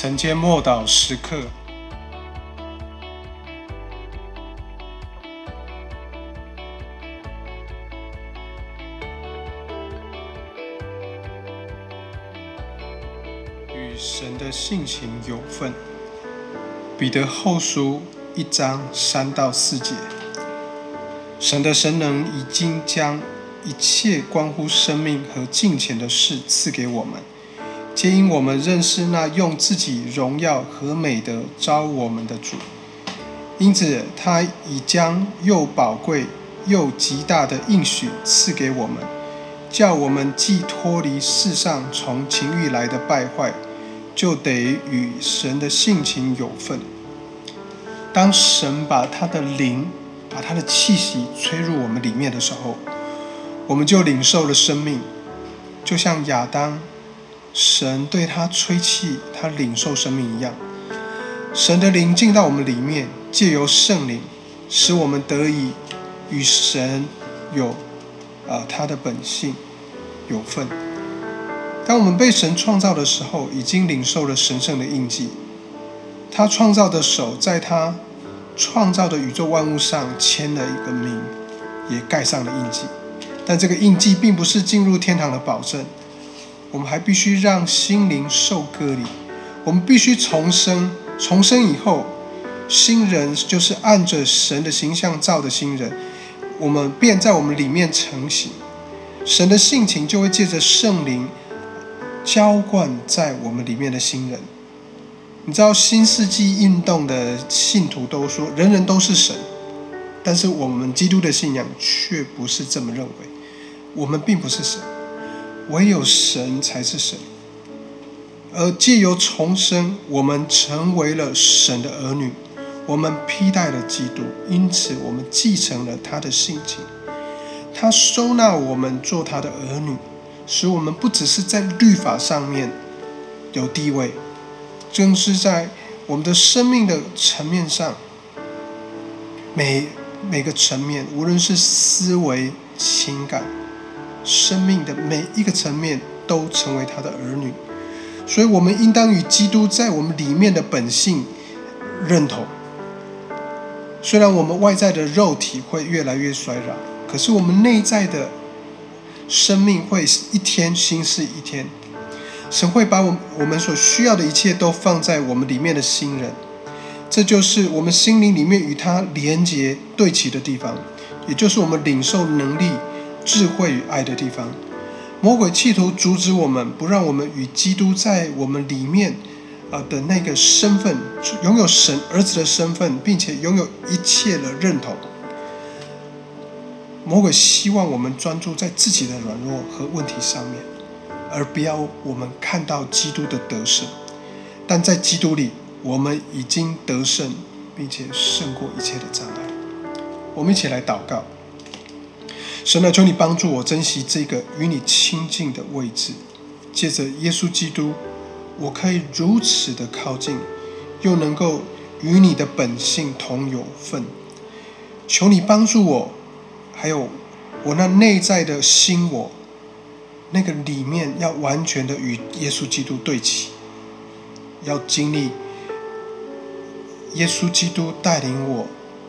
晨间默祷时刻，与神的性情有份。彼得后书一章三到四节，神的神能已经将一切关乎生命和金钱的事赐给我们。皆因我们认识那用自己荣耀和美德招我们的主，因此他已将又宝贵又极大的应许赐给我们，叫我们既脱离世上从情欲来的败坏，就得与神的性情有份。当神把他的灵、把他的气息吹入我们里面的时候，我们就领受了生命，就像亚当。神对他吹气，他领受生命一样。神的灵进到我们里面，借由圣灵，使我们得以与神有啊他的本性有份。当我们被神创造的时候，已经领受了神圣的印记。他创造的手，在他创造的宇宙万物上签了一个名，也盖上了印记。但这个印记并不是进入天堂的保证。我们还必须让心灵受割礼，我们必须重生。重生以后，新人就是按着神的形象造的新人，我们便在我们里面成型。神的性情就会借着圣灵浇灌在我们里面的新人。你知道新世纪运动的信徒都说人人都是神，但是我们基督的信仰却不是这么认为，我们并不是神。唯有神才是神，而借由重生，我们成为了神的儿女，我们披戴了基督，因此我们继承了他的性情。他收纳我们做他的儿女，使我们不只是在律法上面有地位，更是在我们的生命的层面上，每每个层面，无论是思维、情感。生命的每一个层面都成为他的儿女，所以我们应当与基督在我们里面的本性认同。虽然我们外在的肉体会越来越衰老，可是我们内在的生命会一天新似一天。神会把我我们所需要的一切都放在我们里面的新人，这就是我们心灵里面与他连接对齐的地方，也就是我们领受能力。智慧与爱的地方，魔鬼企图阻止我们，不让我们与基督在我们里面，啊的那个身份，拥有神儿子的身份，并且拥有一切的认同。魔鬼希望我们专注在自己的软弱和问题上面，而不要我们看到基督的得胜。但在基督里，我们已经得胜，并且胜过一切的障碍。我们一起来祷告。神啊，求你帮助我珍惜这个与你亲近的位置。借着耶稣基督，我可以如此的靠近，又能够与你的本性同有份。求你帮助我，还有我那内在的心，我那个里面要完全的与耶稣基督对齐，要经历耶稣基督带领我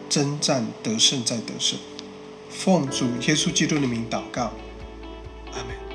征战得胜，再得胜。奉主耶稣基督的名祷告，阿门。